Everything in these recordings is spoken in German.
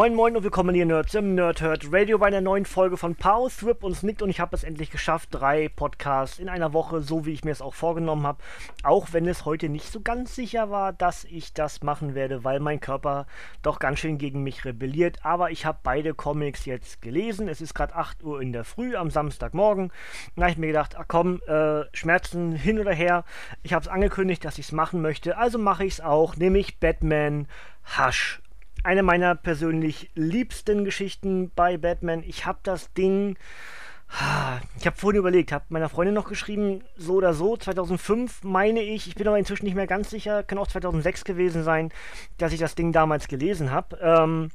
Moin Moin und willkommen hier Nerds im Nerdhurt Radio bei einer neuen Folge von Power Thrip und Snicked. Und ich habe es endlich geschafft, drei Podcasts in einer Woche, so wie ich mir es auch vorgenommen habe, auch wenn es heute nicht so ganz sicher war, dass ich das machen werde, weil mein Körper doch ganz schön gegen mich rebelliert, aber ich habe beide Comics jetzt gelesen, es ist gerade 8 Uhr in der Früh am Samstagmorgen, da habe ich mir gedacht, ach komm, äh, Schmerzen hin oder her, ich habe es angekündigt, dass ich es machen möchte, also mache ich es auch, nämlich Batman Hush eine meiner persönlich liebsten Geschichten bei Batman. Ich habe das Ding. Ich habe vorhin überlegt, habe meiner Freundin noch geschrieben, so oder so, 2005 meine ich, ich bin aber inzwischen nicht mehr ganz sicher, kann auch 2006 gewesen sein, dass ich das Ding damals gelesen habe. Ähm,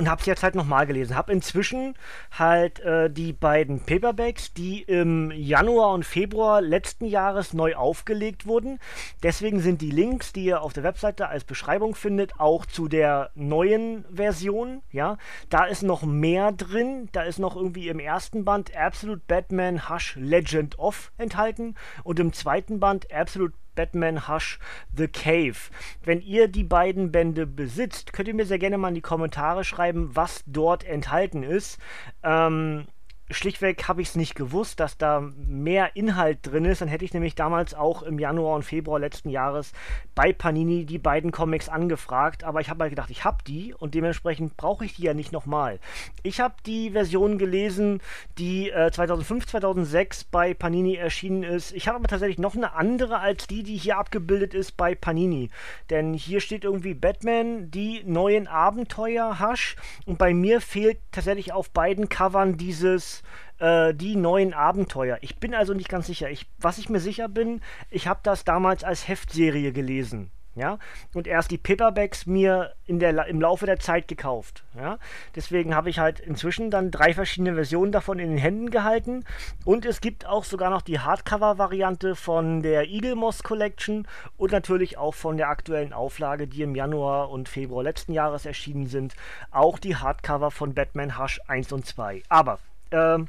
und habe es jetzt halt nochmal gelesen. Habe inzwischen halt äh, die beiden Paperbacks, die im Januar und Februar letzten Jahres neu aufgelegt wurden. Deswegen sind die Links, die ihr auf der Webseite als Beschreibung findet, auch zu der neuen Version. Ja, da ist noch mehr drin. Da ist noch irgendwie im ersten Band Absolute Batman Hush Legend of enthalten und im zweiten Band Absolute Batman Hush The Cave. Wenn ihr die beiden Bände besitzt, könnt ihr mir sehr gerne mal in die Kommentare schreiben, was dort enthalten ist. Ähm, schlichtweg habe ich es nicht gewusst, dass da mehr Inhalt drin ist. Dann hätte ich nämlich damals auch im Januar und Februar letzten Jahres bei Panini die beiden Comics angefragt. Aber ich habe halt gedacht, ich habe die und dementsprechend brauche ich die ja nicht nochmal. Ich habe die Version gelesen, die äh, 2005, 2006 bei Panini erschienen ist. Ich habe aber tatsächlich noch eine andere als die, die hier abgebildet ist bei Panini. Denn hier steht irgendwie Batman, die neuen Abenteuer Hasch. Und bei mir fehlt tatsächlich auf beiden Covern dieses äh, die neuen Abenteuer. Ich bin also nicht ganz sicher. Ich, was ich mir sicher bin, ich habe das damals als Heftserie gelesen. Ja, und erst die Paperbacks mir in der, im Laufe der Zeit gekauft. Ja, deswegen habe ich halt inzwischen dann drei verschiedene Versionen davon in den Händen gehalten. Und es gibt auch sogar noch die Hardcover-Variante von der Eagle Moss Collection und natürlich auch von der aktuellen Auflage, die im Januar und Februar letzten Jahres erschienen sind. Auch die Hardcover von Batman Hush 1 und 2. Aber ähm,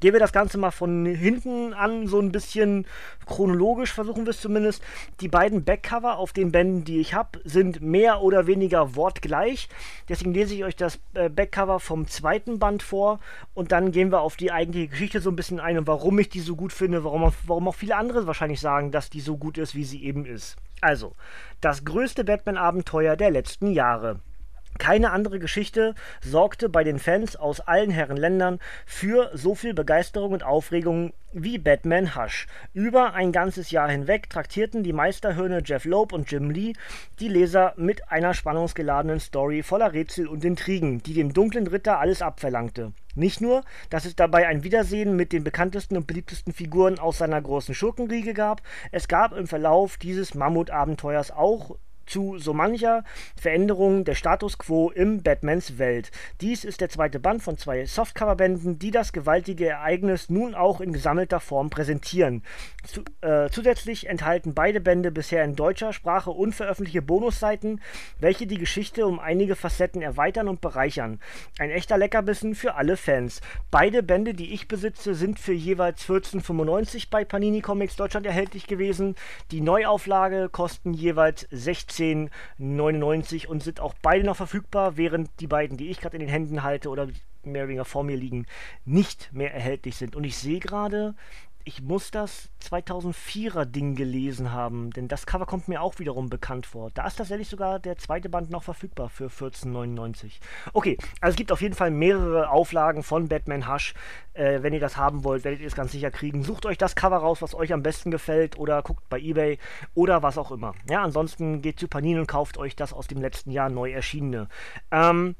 Gehen wir das Ganze mal von hinten an, so ein bisschen chronologisch versuchen wir es zumindest. Die beiden Backcover auf den Bänden, die ich habe, sind mehr oder weniger wortgleich. Deswegen lese ich euch das äh, Backcover vom zweiten Band vor und dann gehen wir auf die eigentliche Geschichte so ein bisschen ein und warum ich die so gut finde, warum, warum auch viele andere wahrscheinlich sagen, dass die so gut ist, wie sie eben ist. Also, das größte Batman-Abenteuer der letzten Jahre. Keine andere Geschichte sorgte bei den Fans aus allen Herren Ländern für so viel Begeisterung und Aufregung wie Batman Hush. Über ein ganzes Jahr hinweg traktierten die Meisterhirne Jeff Loeb und Jim Lee die Leser mit einer spannungsgeladenen Story voller Rätsel und Intrigen, die dem dunklen Ritter alles abverlangte. Nicht nur, dass es dabei ein Wiedersehen mit den bekanntesten und beliebtesten Figuren aus seiner großen Schurkenriege gab, es gab im Verlauf dieses Mammutabenteuers auch zu so mancher Veränderung der Status quo im Batmans Welt. Dies ist der zweite Band von zwei Softcover-Bänden, die das gewaltige Ereignis nun auch in gesammelter Form präsentieren. Zu, äh, zusätzlich enthalten beide Bände bisher in deutscher Sprache unveröffentlichte Bonusseiten, welche die Geschichte um einige Facetten erweitern und bereichern. Ein echter Leckerbissen für alle Fans. Beide Bände, die ich besitze, sind für jeweils 14,95 bei Panini Comics Deutschland erhältlich gewesen. Die Neuauflage kosten jeweils 16 10,99 und sind auch beide noch verfügbar, während die beiden, die ich gerade in den Händen halte oder mehr oder weniger vor mir liegen, nicht mehr erhältlich sind. Und ich sehe gerade, ich muss das 2004er Ding gelesen haben, denn das Cover kommt mir auch wiederum bekannt vor. Da ist tatsächlich sogar der zweite Band noch verfügbar für 14,99. Okay, also es gibt auf jeden Fall mehrere Auflagen von Batman Hush. Äh, wenn ihr das haben wollt, werdet ihr es ganz sicher kriegen. Sucht euch das Cover raus, was euch am besten gefällt oder guckt bei eBay oder was auch immer. Ja, ansonsten geht zu Panini und kauft euch das aus dem letzten Jahr neu erschienene. Ähm,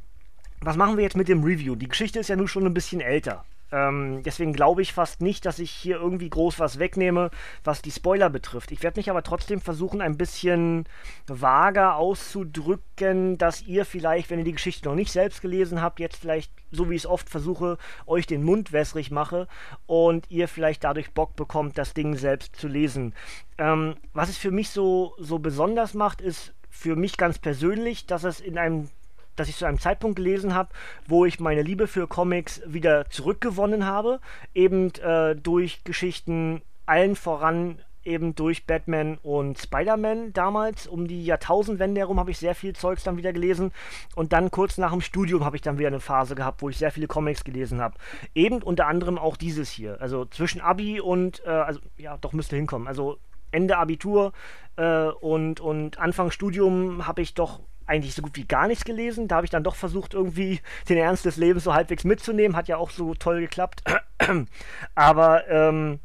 was machen wir jetzt mit dem Review? Die Geschichte ist ja nun schon ein bisschen älter. Ähm, deswegen glaube ich fast nicht, dass ich hier irgendwie groß was wegnehme, was die Spoiler betrifft. Ich werde mich aber trotzdem versuchen, ein bisschen vager auszudrücken, dass ihr vielleicht, wenn ihr die Geschichte noch nicht selbst gelesen habt, jetzt vielleicht, so wie ich es oft versuche, euch den Mund wässrig mache und ihr vielleicht dadurch Bock bekommt, das Ding selbst zu lesen. Ähm, was es für mich so, so besonders macht, ist für mich ganz persönlich, dass es in einem dass ich zu einem Zeitpunkt gelesen habe, wo ich meine Liebe für Comics wieder zurückgewonnen habe, eben äh, durch Geschichten allen voran eben durch Batman und Spider-Man damals. Um die Jahrtausendwende herum habe ich sehr viel Zeugs dann wieder gelesen. Und dann kurz nach dem Studium habe ich dann wieder eine Phase gehabt, wo ich sehr viele Comics gelesen habe. Eben unter anderem auch dieses hier. Also zwischen Abi und, äh, also ja, doch müsste hinkommen. Also Ende Abitur äh, und, und Anfang Studium habe ich doch eigentlich so gut wie gar nichts gelesen. Da habe ich dann doch versucht, irgendwie den Ernst des Lebens so halbwegs mitzunehmen. Hat ja auch so toll geklappt. Aber ähm,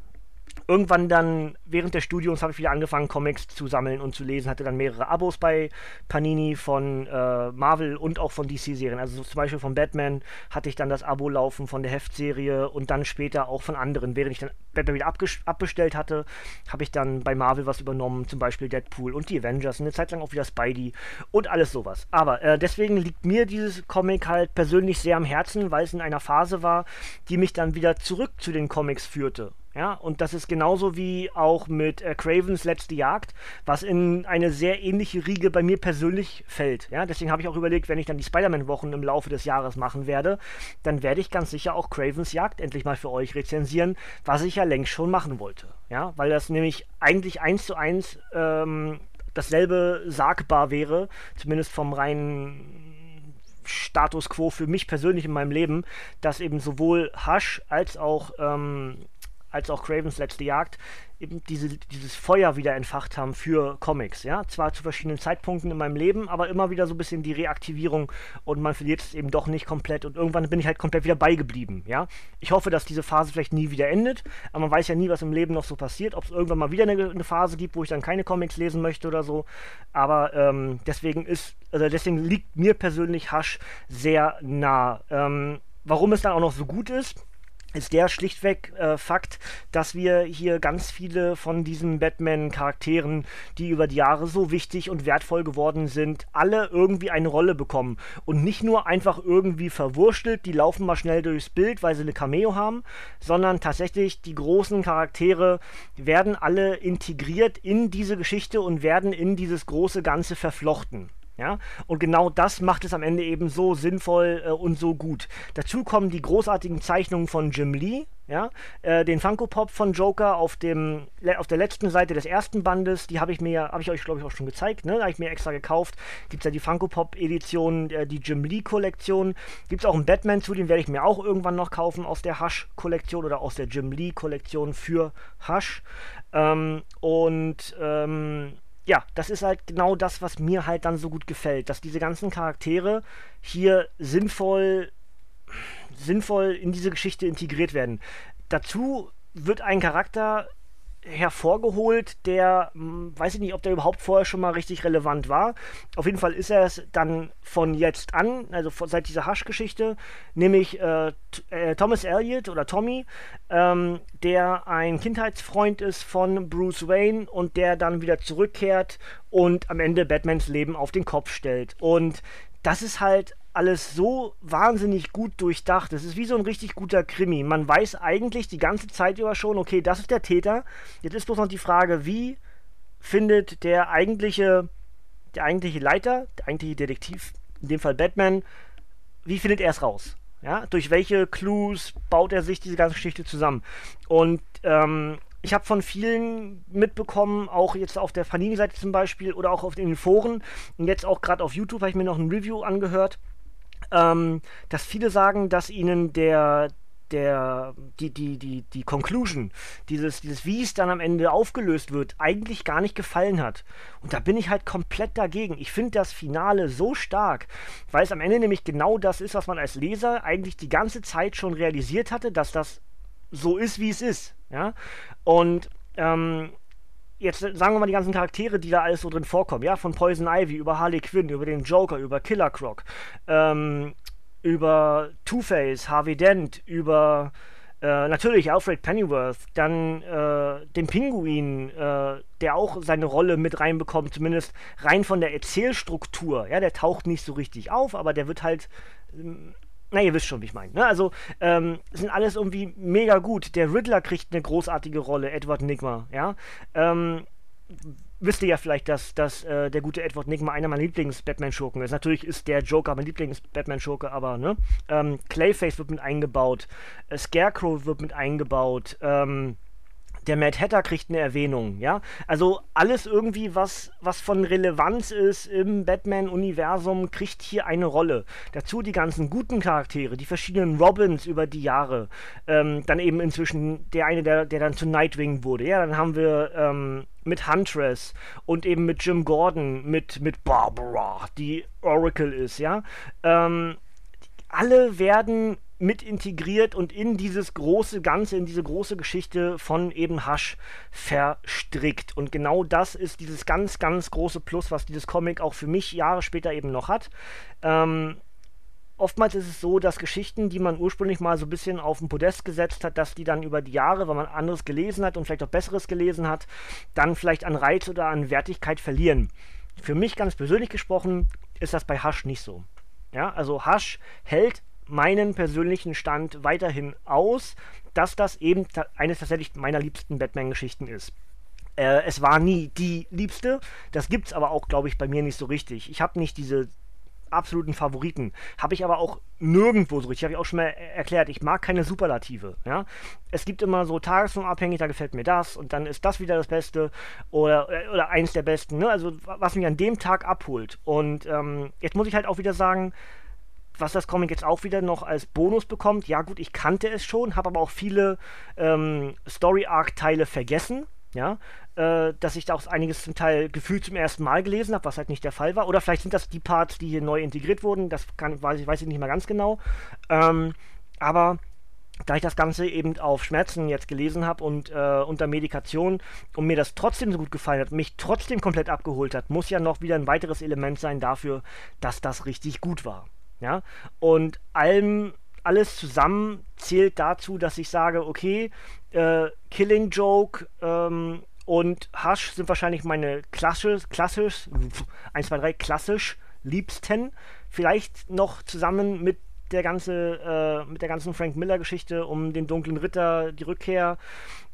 irgendwann dann, während des Studiums, habe ich wieder angefangen, Comics zu sammeln und zu lesen. Hatte dann mehrere Abos bei Panini von äh, Marvel und auch von DC-Serien. Also zum Beispiel von Batman hatte ich dann das Abo laufen von der Heftserie und dann später auch von anderen. Während ich dann Batman wieder abbestellt hatte, habe ich dann bei Marvel was übernommen, zum Beispiel Deadpool und die Avengers. Eine Zeit lang auch wieder Spidey und alles sowas. Aber äh, deswegen liegt mir dieses Comic halt persönlich sehr am Herzen, weil es in einer Phase war, die mich dann wieder zurück zu den Comics führte. Ja, und das ist genauso wie auch mit äh, Cravens letzte Jagd, was in eine sehr ähnliche Riege bei mir persönlich fällt. Ja, deswegen habe ich auch überlegt, wenn ich dann die Spider-Man-Wochen im Laufe des Jahres machen werde, dann werde ich ganz sicher auch Cravens Jagd endlich mal für euch rezensieren, was ich ja längst schon machen wollte. Ja, weil das nämlich eigentlich eins zu eins ähm, dasselbe sagbar wäre, zumindest vom reinen Status quo für mich persönlich in meinem Leben, dass eben sowohl Hush als auch ähm, als auch Cravens letzte Jagd eben diese, dieses Feuer wieder entfacht haben für Comics. Ja, zwar zu verschiedenen Zeitpunkten in meinem Leben, aber immer wieder so ein bisschen die Reaktivierung und man verliert es eben doch nicht komplett und irgendwann bin ich halt komplett wieder beigeblieben. Ja, ich hoffe, dass diese Phase vielleicht nie wieder endet, aber man weiß ja nie, was im Leben noch so passiert, ob es irgendwann mal wieder eine, eine, Phase gibt, wo ich dann keine Comics lesen möchte oder so. Aber ähm, deswegen ist, also deswegen liegt mir persönlich Hush sehr nah. Ähm, warum es dann auch noch so gut ist, ist der schlichtweg äh, Fakt, dass wir hier ganz viele von diesen Batman-Charakteren, die über die Jahre so wichtig und wertvoll geworden sind, alle irgendwie eine Rolle bekommen. Und nicht nur einfach irgendwie verwurstelt, die laufen mal schnell durchs Bild, weil sie eine Cameo haben, sondern tatsächlich die großen Charaktere werden alle integriert in diese Geschichte und werden in dieses große Ganze verflochten. Ja? Und genau das macht es am Ende eben so sinnvoll äh, und so gut. Dazu kommen die großartigen Zeichnungen von Jim Lee, ja? Äh, den Funko Pop von Joker auf, dem, auf der letzten Seite des ersten Bandes, die habe ich mir, habe ich euch glaube ich auch schon gezeigt, ne? habe ich mir extra gekauft. Gibt es ja die Funko Pop Edition, äh, die Jim Lee Kollektion. Gibt es auch einen Batman zu, den werde ich mir auch irgendwann noch kaufen aus der Hush Kollektion oder aus der Jim Lee Kollektion für Hush. Ähm, und ähm, ja, das ist halt genau das, was mir halt dann so gut gefällt, dass diese ganzen Charaktere hier sinnvoll, sinnvoll in diese Geschichte integriert werden. Dazu wird ein Charakter hervorgeholt, der, hm, weiß ich nicht, ob der überhaupt vorher schon mal richtig relevant war. Auf jeden Fall ist er es dann von jetzt an, also von, seit dieser Hush-Geschichte, nämlich äh, äh, Thomas Elliot oder Tommy, ähm, der ein Kindheitsfreund ist von Bruce Wayne und der dann wieder zurückkehrt und am Ende Batmans Leben auf den Kopf stellt. Und das ist halt alles so wahnsinnig gut durchdacht. Es ist wie so ein richtig guter Krimi. Man weiß eigentlich die ganze Zeit über schon, okay, das ist der Täter. Jetzt ist bloß noch die Frage, wie findet der eigentliche, der eigentliche Leiter, der eigentliche Detektiv, in dem Fall Batman, wie findet er es raus? Ja, durch welche Clues baut er sich diese ganze Geschichte zusammen? Und ähm, ich habe von vielen mitbekommen, auch jetzt auf der Panini-Seite zum Beispiel oder auch auf den Foren und jetzt auch gerade auf YouTube habe ich mir noch ein Review angehört ähm, dass viele sagen, dass ihnen der, der, die, die, die, die Conclusion, dieses, dieses, wie es dann am Ende aufgelöst wird, eigentlich gar nicht gefallen hat. Und da bin ich halt komplett dagegen. Ich finde das Finale so stark, weil es am Ende nämlich genau das ist, was man als Leser eigentlich die ganze Zeit schon realisiert hatte, dass das so ist, wie es ist. Ja? Und ähm, jetzt sagen wir mal die ganzen Charaktere, die da alles so drin vorkommen, ja, von Poison Ivy über Harley Quinn, über den Joker, über Killer Croc, ähm, über Two-Face, Harvey Dent, über Äh, natürlich Alfred Pennyworth, dann äh, den Pinguin, äh, der auch seine Rolle mit reinbekommt, zumindest rein von der Erzählstruktur. Ja, der taucht nicht so richtig auf, aber der wird halt. Na, ihr wisst schon, wie ich meine. Ne? Also, ähm, sind alles irgendwie mega gut. Der Riddler kriegt eine großartige Rolle, Edward Nigma, ja. Ähm, wisst ihr ja vielleicht, dass, dass äh, der gute Edward Nigma einer meiner Lieblings-Batman-Schurken ist. Natürlich ist der Joker mein Lieblings-Batman-Schurke, aber ne? Ähm, Clayface wird mit eingebaut, äh, Scarecrow wird mit eingebaut, ähm, der Mad Hatter kriegt eine Erwähnung, ja. Also alles irgendwie, was, was von Relevanz ist im Batman-Universum, kriegt hier eine Rolle. Dazu die ganzen guten Charaktere, die verschiedenen Robins über die Jahre. Ähm, dann eben inzwischen der eine, der, der dann zu Nightwing wurde. Ja, dann haben wir ähm, mit Huntress und eben mit Jim Gordon, mit, mit Barbara, die Oracle ist, ja. Ähm, alle werden mit integriert und in dieses große Ganze, in diese große Geschichte von eben Hush verstrickt. Und genau das ist dieses ganz, ganz große Plus, was dieses Comic auch für mich Jahre später eben noch hat. Ähm, oftmals ist es so, dass Geschichten, die man ursprünglich mal so ein bisschen auf den Podest gesetzt hat, dass die dann über die Jahre, weil man anderes gelesen hat und vielleicht auch Besseres gelesen hat, dann vielleicht an Reiz oder an Wertigkeit verlieren. Für mich ganz persönlich gesprochen ist das bei Hush nicht so. Ja, also Hush hält meinen persönlichen Stand weiterhin aus, dass das eben ta eines tatsächlich meiner liebsten Batman-Geschichten ist. Äh, es war nie die liebste, das gibt's aber auch, glaube ich, bei mir nicht so richtig. Ich habe nicht diese absoluten Favoriten. Habe ich aber auch nirgendwo so richtig. Habe ich auch schon mal erklärt. Ich mag keine Superlative. Ja? Es gibt immer so tagesformabhängig, da gefällt mir das und dann ist das wieder das Beste oder, oder eins der besten. Ne? Also was mich an dem Tag abholt. Und ähm, jetzt muss ich halt auch wieder sagen, was das Comic jetzt auch wieder noch als Bonus bekommt, ja gut, ich kannte es schon, habe aber auch viele ähm, Story-Arc-Teile vergessen, ja, äh, dass ich da auch einiges zum Teil gefühlt zum ersten Mal gelesen habe, was halt nicht der Fall war. Oder vielleicht sind das die Parts, die hier neu integriert wurden, das kann, weiß, ich, weiß ich nicht mehr ganz genau. Ähm, aber da ich das Ganze eben auf Schmerzen jetzt gelesen habe und äh, unter Medikation und mir das trotzdem so gut gefallen hat, mich trotzdem komplett abgeholt hat, muss ja noch wieder ein weiteres Element sein dafür, dass das richtig gut war. Ja, und allem, alles zusammen zählt dazu, dass ich sage, okay, äh, Killing Joke ähm, und Hush sind wahrscheinlich meine klassisch, klassisch, 1, 2, 3, klassisch liebsten. Vielleicht noch zusammen mit der ganze, äh, mit der ganzen Frank Miller-Geschichte um den dunklen Ritter, die Rückkehr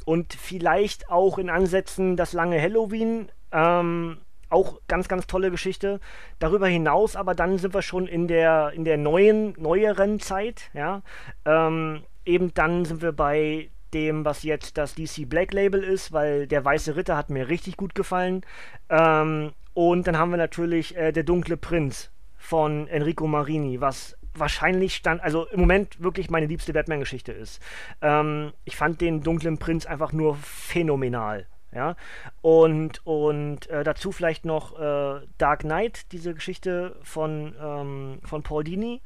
und vielleicht auch in Ansätzen das lange Halloween. Ähm, auch ganz, ganz tolle Geschichte. Darüber hinaus aber dann sind wir schon in der, in der neuen, neueren Zeit, ja. Ähm, eben dann sind wir bei dem, was jetzt das DC Black Label ist, weil der Weiße Ritter hat mir richtig gut gefallen. Ähm, und dann haben wir natürlich äh, Der Dunkle Prinz von Enrico Marini, was wahrscheinlich stand, also im Moment wirklich meine liebste Batman-Geschichte ist. Ähm, ich fand den Dunklen Prinz einfach nur phänomenal. Ja, und, und äh, dazu vielleicht noch äh, Dark Knight, diese Geschichte von, ähm, von Paul Dini.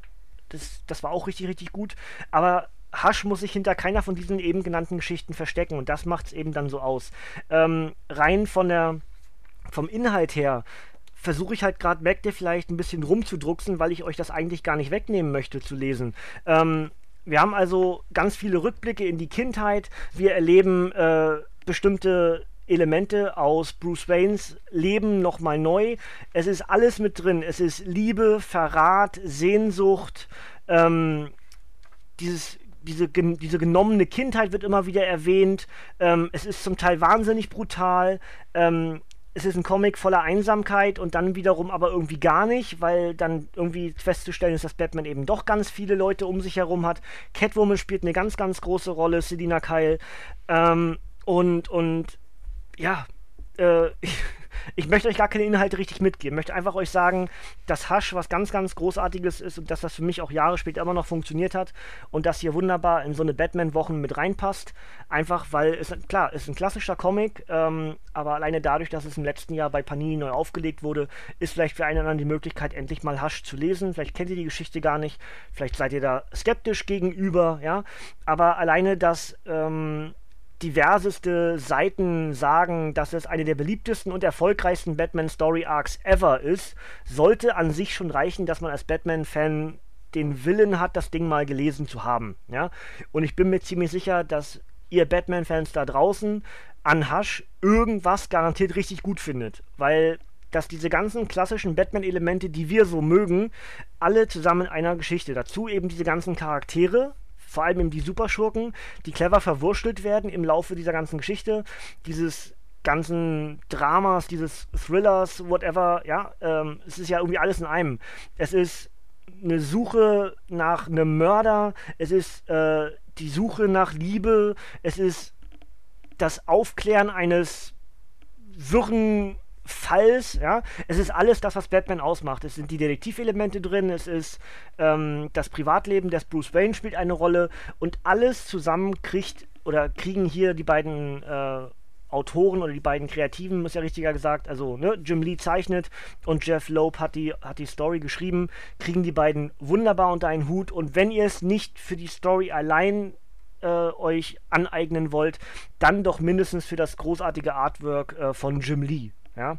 Das, das war auch richtig, richtig gut. Aber Hush muss sich hinter keiner von diesen eben genannten Geschichten verstecken und das macht es eben dann so aus. Ähm, rein von der, vom Inhalt her versuche ich halt gerade Mac vielleicht ein bisschen rumzudrucksen, weil ich euch das eigentlich gar nicht wegnehmen möchte zu lesen. Ähm, wir haben also ganz viele Rückblicke in die Kindheit. Wir erleben äh, bestimmte Elemente aus Bruce Waynes Leben nochmal neu. Es ist alles mit drin. Es ist Liebe, Verrat, Sehnsucht, ähm, dieses, diese, diese genommene Kindheit wird immer wieder erwähnt. Ähm, es ist zum Teil wahnsinnig brutal. Ähm, es ist ein Comic voller Einsamkeit und dann wiederum aber irgendwie gar nicht, weil dann irgendwie festzustellen ist, dass Batman eben doch ganz viele Leute um sich herum hat. Catwoman spielt eine ganz, ganz große Rolle, Selina Kyle. Ähm, und, und ja, äh, ich, ich, möchte euch gar keine Inhalte richtig mitgeben. Ich möchte einfach euch sagen, dass Hasch was ganz, ganz Großartiges ist und dass das für mich auch Jahre später immer noch funktioniert hat und dass hier wunderbar in so eine Batman-Wochen mit reinpasst. Einfach, weil es, klar, es ist ein klassischer Comic, ähm, aber alleine dadurch, dass es im letzten Jahr bei Panini neu aufgelegt wurde, ist vielleicht für einen anderen die Möglichkeit, endlich mal Hasch zu lesen. Vielleicht kennt ihr die Geschichte gar nicht, vielleicht seid ihr da skeptisch gegenüber, ja. Aber alleine, dass. Ähm, diverseste Seiten sagen, dass es eine der beliebtesten und erfolgreichsten Batman Story Arcs ever ist, sollte an sich schon reichen, dass man als Batman-Fan den Willen hat, das Ding mal gelesen zu haben. Ja? Und ich bin mir ziemlich sicher, dass ihr Batman-Fans da draußen an Hush irgendwas garantiert richtig gut findet. Weil dass diese ganzen klassischen Batman-Elemente, die wir so mögen, alle zusammen in einer Geschichte. Dazu eben diese ganzen Charaktere, vor allem eben die Superschurken, die clever verwurschtelt werden im Laufe dieser ganzen Geschichte. Dieses ganzen Dramas, dieses Thrillers, whatever, ja, ähm, es ist ja irgendwie alles in einem. Es ist eine Suche nach einem Mörder, es ist äh, die Suche nach Liebe, es ist das Aufklären eines wirren Falls, ja. Es ist alles das, was Batman ausmacht. Es sind die Detektivelemente drin, es ist ähm, das Privatleben des Bruce Wayne spielt eine Rolle und alles zusammen kriegt oder kriegen hier die beiden äh, Autoren oder die beiden Kreativen, ist ja richtiger gesagt, also ne, Jim Lee zeichnet und Jeff Loeb hat die, hat die Story geschrieben, kriegen die beiden wunderbar unter einen Hut und wenn ihr es nicht für die Story allein äh, euch aneignen wollt, dann doch mindestens für das großartige Artwork äh, von Jim Lee. Ja?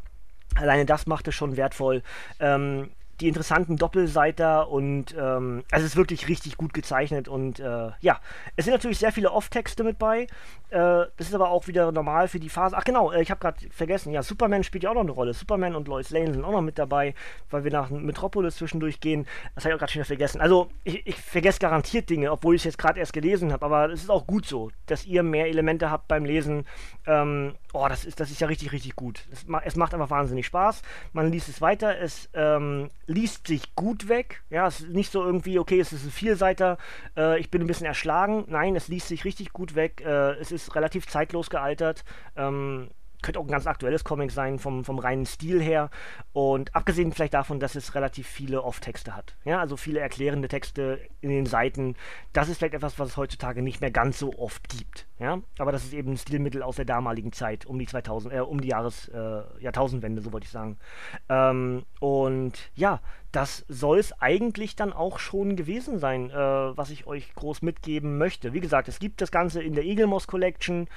Alleine das macht es schon wertvoll. Ähm, die interessanten Doppelseiter und ähm, also es ist wirklich richtig gut gezeichnet und äh, ja, es sind natürlich sehr viele Off-Texte mit bei. Äh, das ist aber auch wieder normal für die Phase. Ach genau, äh, ich habe gerade vergessen, ja, Superman spielt ja auch noch eine Rolle. Superman und Lois Lane sind auch noch mit dabei, weil wir nach Metropolis zwischendurch gehen. Das habe ich auch gerade schon vergessen. Also ich, ich vergesse garantiert Dinge, obwohl ich es jetzt gerade erst gelesen habe, aber es ist auch gut so, dass ihr mehr Elemente habt beim Lesen. Ähm, oh, das ist, das ist ja richtig, richtig gut. Es, es macht einfach wahnsinnig Spaß. Man liest es weiter, es ähm, liest sich gut weg. Ja, es ist nicht so irgendwie, okay, es ist ein Vielseiter, äh, ich bin ein bisschen erschlagen. Nein, es liest sich richtig gut weg. Äh, es ist relativ zeitlos gealtert. Ähm, könnte auch ein ganz aktuelles Comic sein, vom, vom reinen Stil her. Und abgesehen vielleicht davon, dass es relativ viele Off-Texte hat. Ja, also viele erklärende Texte in den Seiten. Das ist vielleicht etwas, was es heutzutage nicht mehr ganz so oft gibt. Ja, aber das ist eben ein Stilmittel aus der damaligen Zeit, um die 2000, äh, um die Jahres, äh, Jahrtausendwende, so wollte ich sagen. Ähm, und ja, das soll es eigentlich dann auch schon gewesen sein, äh, was ich euch groß mitgeben möchte. Wie gesagt, es gibt das Ganze in der Eagle Moss Collection.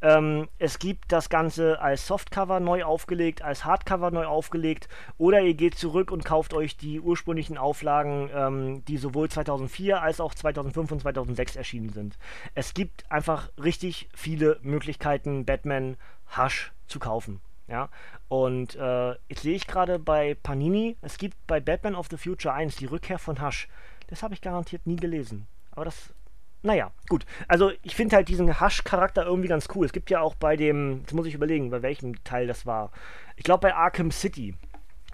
Ähm, es gibt das Ganze als Softcover neu aufgelegt, als Hardcover neu aufgelegt. Oder ihr geht zurück und kauft euch die ursprünglichen Auflagen, ähm, die sowohl 2004 als auch 2005 und 2006 erschienen sind. Es gibt einfach richtig viele Möglichkeiten, Batman Hush zu kaufen. Ja, und äh, jetzt sehe ich gerade bei Panini, es gibt bei Batman of the Future 1 die Rückkehr von Hush. Das habe ich garantiert nie gelesen. Aber das, naja, gut. Also ich finde halt diesen Hush-Charakter irgendwie ganz cool. Es gibt ja auch bei dem, jetzt muss ich überlegen, bei welchem Teil das war. Ich glaube bei Arkham City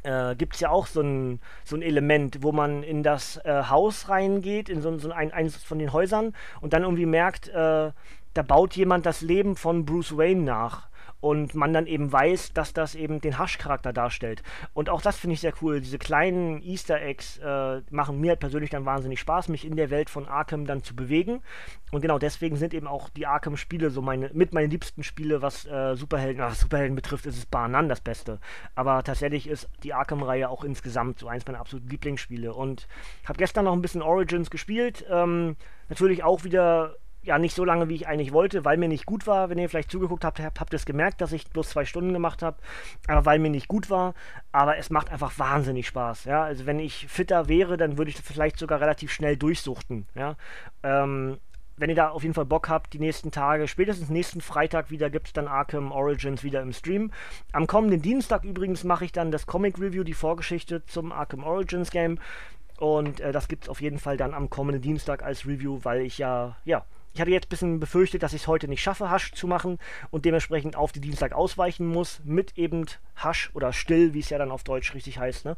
äh, gibt es ja auch so ein, so ein Element, wo man in das äh, Haus reingeht, in so, so ein, eines von den Häusern und dann irgendwie merkt, äh, da baut jemand das Leben von Bruce Wayne nach und man dann eben weiß, dass das eben den Hush-Charakter darstellt. Und auch das finde ich sehr cool. Diese kleinen Easter Eggs äh, machen mir persönlich dann wahnsinnig Spaß, mich in der Welt von Arkham dann zu bewegen. Und genau deswegen sind eben auch die Arkham-Spiele so meine, mit meine liebsten Spiele, was äh, Superhelden, ach, Superhelden betrifft, ist es Banan das Beste. Aber tatsächlich ist die Arkham-Reihe auch insgesamt so eins meiner absoluten Lieblingsspiele. Und habe gestern noch ein bisschen Origins gespielt. Ähm, natürlich auch wieder ja nicht so lange, wie ich eigentlich wollte, weil mir nicht gut war. Wenn ihr vielleicht zugeguckt habt, habt, ihr es gemerkt, dass ich bloß zwei Stunden gemacht habe, aber weil mir nicht gut war. Aber es macht einfach wahnsinnig Spaß. Ja? Also wenn ich fitter wäre, dann würde ich vielleicht sogar relativ schnell durchsuchten. Ja? Ähm, wenn ihr da auf jeden Fall Bock habt, die nächsten Tage, spätestens nächsten Freitag wieder, gibt es dann Arkham Origins wieder im Stream. Am kommenden Dienstag übrigens mache ich dann das Comic Review, die Vorgeschichte zum Arkham Origins Game. Und äh, das gibt es auf jeden Fall dann am kommenden Dienstag als Review, weil ich ja, ja, ich hatte jetzt ein bisschen befürchtet, dass ich es heute nicht schaffe, Hasch zu machen und dementsprechend auf die Dienstag ausweichen muss mit eben Hasch oder Still, wie es ja dann auf Deutsch richtig heißt. Ne?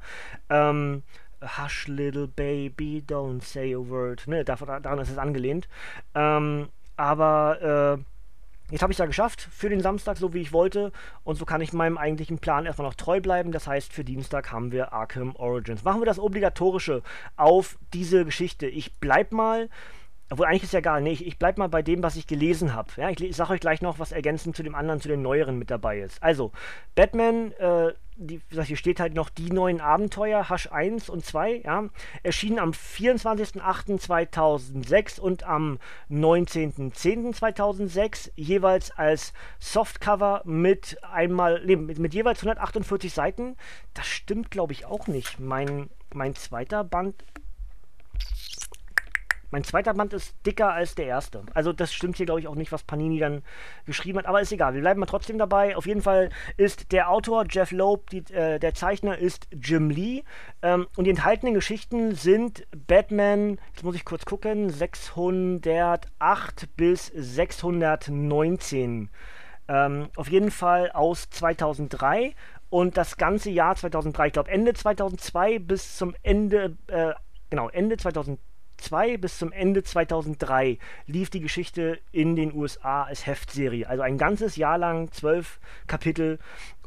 Ähm, Hush, little baby, don't say a word. Ne, daran ist es angelehnt. Ähm, aber äh, Jetzt habe ich es ja geschafft für den Samstag, so wie ich wollte. Und so kann ich meinem eigentlichen Plan erstmal noch treu bleiben. Das heißt, für Dienstag haben wir Arkham Origins. Machen wir das Obligatorische auf diese Geschichte. Ich bleib mal obwohl eigentlich ist ja egal. Nee, ich, ich bleib mal bei dem, was ich gelesen habe. Ja, ich, ich sage euch gleich noch, was ergänzend zu dem anderen, zu den neueren mit dabei ist. Also, Batman, äh, die, wie gesagt, hier steht halt noch die neuen Abenteuer, Hash 1 und 2, ja, erschienen am 24.08.2006 und am 19.10.2006, jeweils als Softcover mit einmal, nee, mit, mit jeweils 148 Seiten. Das stimmt, glaube ich, auch nicht. Mein, mein zweiter Band Mein zweiter Band ist dicker als der erste. Also das stimmt hier, glaube ich, auch nicht, was Panini dann geschrieben hat. Aber ist egal, wir bleiben mal trotzdem dabei. Auf jeden Fall ist der Autor Jeff Loeb, die, äh, der Zeichner ist Jim Lee. Ähm, und die enthaltenen Geschichten sind Batman, jetzt muss ich kurz gucken, 608 bis 619. Ähm, auf jeden Fall aus 2003 und das ganze Jahr 2003, ich glaube Ende 2002 bis zum Ende, äh, genau, Ende 2002 2002 bis zum Ende 2003 lief die Geschichte in den USA als Heftserie. Also ein ganzes Jahr lang, zwölf Kapitel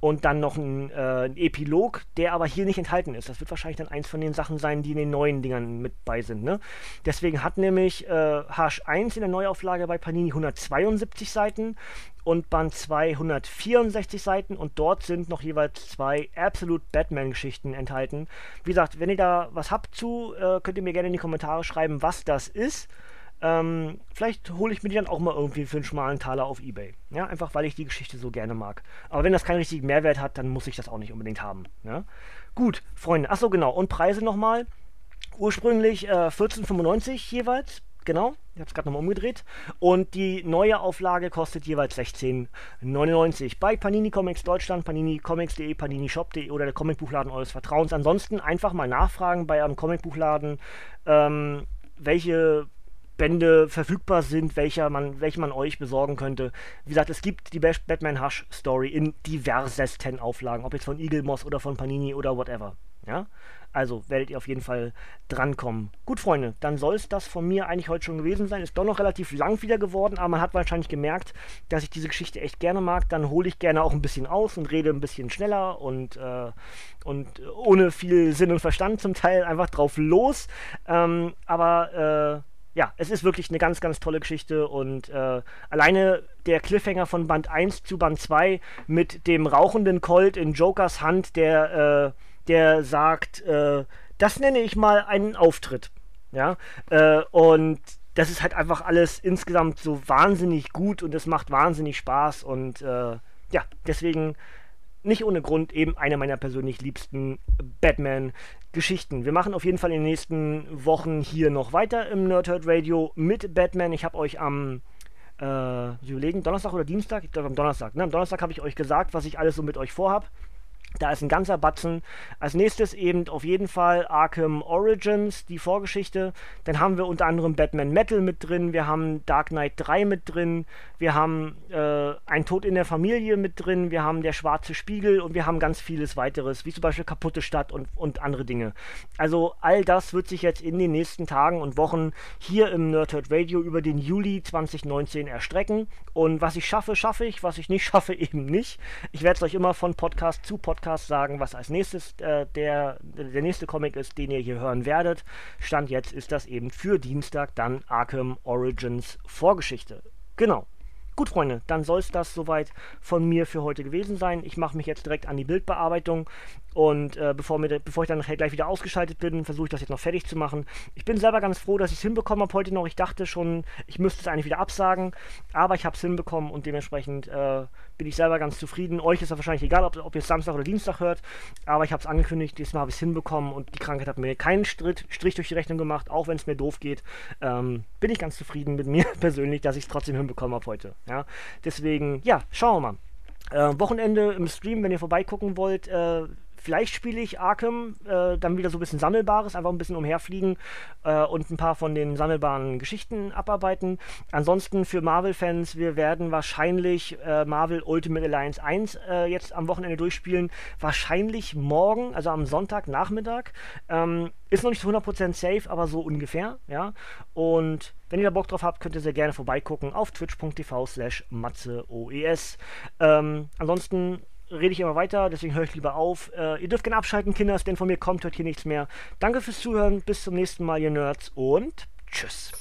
und dann noch ein, äh, ein, Epilog, der aber hier nicht enthalten ist. Das wird wahrscheinlich dann eins von den Sachen sein, die in den neuen Dingern mit bei sind. Ne? Deswegen hat nämlich äh, Hash 1 in der Neuauflage bei Panini 172 Seiten und Band 264 Seiten und dort sind noch jeweils zwei Absolute Batman-Geschichten enthalten. Wie gesagt, wenn ihr da was habt zu, äh, könnt ihr mir gerne in die Kommentare schreiben, was das ist. Ähm, vielleicht hole ich mir die dann auch mal irgendwie für einen schmalen Taler auf Ebay. Ja, einfach weil ich die Geschichte so gerne mag. Aber wenn das keinen richtigen Mehrwert hat, dann muss ich das auch nicht unbedingt haben. Ja? Gut, Freunde. Achso, genau. Und Preise nochmal. Ursprünglich äh, 14,95 jeweils Genau, ich habe es gerade nochmal umgedreht. Und die neue Auflage kostet jeweils 16,99 bei Panini Comics Deutschland, paninicomics.de, paninishop.de oder der Comicbuchladen eures Vertrauens. Ansonsten einfach mal nachfragen bei eurem Comicbuchladen, ähm, welche Bände verfügbar sind, welcher man, welche man euch besorgen könnte. Wie gesagt, es gibt die Batman Hush Story in diversesten Auflagen, ob jetzt von Eagle Moss oder von Panini oder whatever. Ja? Also werdet ihr auf jeden Fall drankommen. Gut, Freunde, dann soll es das von mir eigentlich heute schon gewesen sein. Ist doch noch relativ lang wieder geworden, aber man hat wahrscheinlich gemerkt, dass ich diese Geschichte echt gerne mag. Dann hole ich gerne auch ein bisschen aus und rede ein bisschen schneller und, äh, und ohne viel Sinn und Verstand zum Teil einfach drauf los. Ähm, aber äh, ja, es ist wirklich eine ganz, ganz tolle Geschichte und äh, alleine der Cliffhanger von Band 1 zu Band 2 mit dem rauchenden Colt in Jokers Hand, der äh, der sagt, äh, das nenne ich mal einen Auftritt. Ja, äh, und das ist halt einfach alles insgesamt so wahnsinnig gut und es macht wahnsinnig Spaß und äh, ja, deswegen nicht ohne Grund eben eine meiner persönlich liebsten Batman-Geschichten. Wir machen auf jeden Fall in den nächsten Wochen hier noch weiter im Nerdhurt Radio mit Batman. Ich habe euch am äh, überlegen, Donnerstag oder Dienstag? Ich glaube am Donnerstag. Ne? Am Donnerstag habe ich euch gesagt, was ich alles so mit euch vorhabe. Da ist ein ganzer Batzen. Als nächstes eben auf jeden Fall Arkham Origins, die Vorgeschichte. Dann haben wir unter anderem Batman Metal mit drin, wir haben Dark Knight 3 mit drin, wir haben äh, Ein Tod in der Familie mit drin, wir haben Der schwarze Spiegel und wir haben ganz vieles weiteres, wie zum Beispiel Kaputte Stadt und, und andere Dinge. Also all das wird sich jetzt in den nächsten Tagen und Wochen hier im Nerdhurt Radio über den Juli 2019 erstrecken. Und was ich schaffe, schaffe ich, was ich nicht schaffe, eben nicht. Ich werde es euch immer von Podcast zu Podcast Podcast sagen, was als nächstes äh, der, der nächste Comic ist, den ihr hier hören werdet. Stand jetzt ist das eben für Dienstag dann Arkham Origins Vorgeschichte. Genau. Gut, Freunde, dann soll es das soweit von mir für heute gewesen sein. Ich mache mich jetzt direkt an die Bildbearbeitung und äh, bevor, mir, bevor ich dann gleich wieder ausgeschaltet bin, versuche ich das jetzt noch fertig zu machen. Ich bin selber ganz froh, dass ich es hinbekommen habe heute noch. Ich dachte schon, ich müsste es eigentlich wieder absagen, aber ich habe es hinbekommen und dementsprechend äh, bin ich selber ganz zufrieden. Euch ist das wahrscheinlich egal, ob, ob ihr es Samstag oder Dienstag hört, aber ich habe es angekündigt, diesmal habe ich es hinbekommen und die Krankheit hat mir keinen Strich, Strich durch die Rechnung gemacht, auch wenn es mir doof geht. Ähm, bin ich ganz zufrieden mit mir persönlich, dass ich es trotzdem hinbekommen habe heute. Ja? Deswegen, ja, schauen wir mal. Äh, Wochenende im Stream, wenn ihr vorbeigucken wollt, äh, Vielleicht spiele ich Arkham, äh, dann wieder so ein bisschen Sammelbares, einfach ein bisschen umherfliegen äh, und ein paar von den sammelbaren Geschichten abarbeiten. Ansonsten für Marvel-Fans, wir werden wahrscheinlich äh, Marvel Ultimate Alliance 1 äh, jetzt am Wochenende durchspielen. Wahrscheinlich morgen, also am Sonntagnachmittag. Ähm, ist noch nicht zu 100% safe, aber so ungefähr, ja. Und wenn ihr da Bock drauf habt, könnt ihr sehr gerne vorbeigucken auf twitch.tv slash matzeoes. Ähm, ansonsten rede ich immer weiter, deswegen höre ich lieber auf. Äh, ihr dürft gerne abschalten, Kinders, denn von mir kommt heute hier nichts mehr. Danke fürs Zuhören, bis zum nächsten Mal, ihr Nerds und tschüss.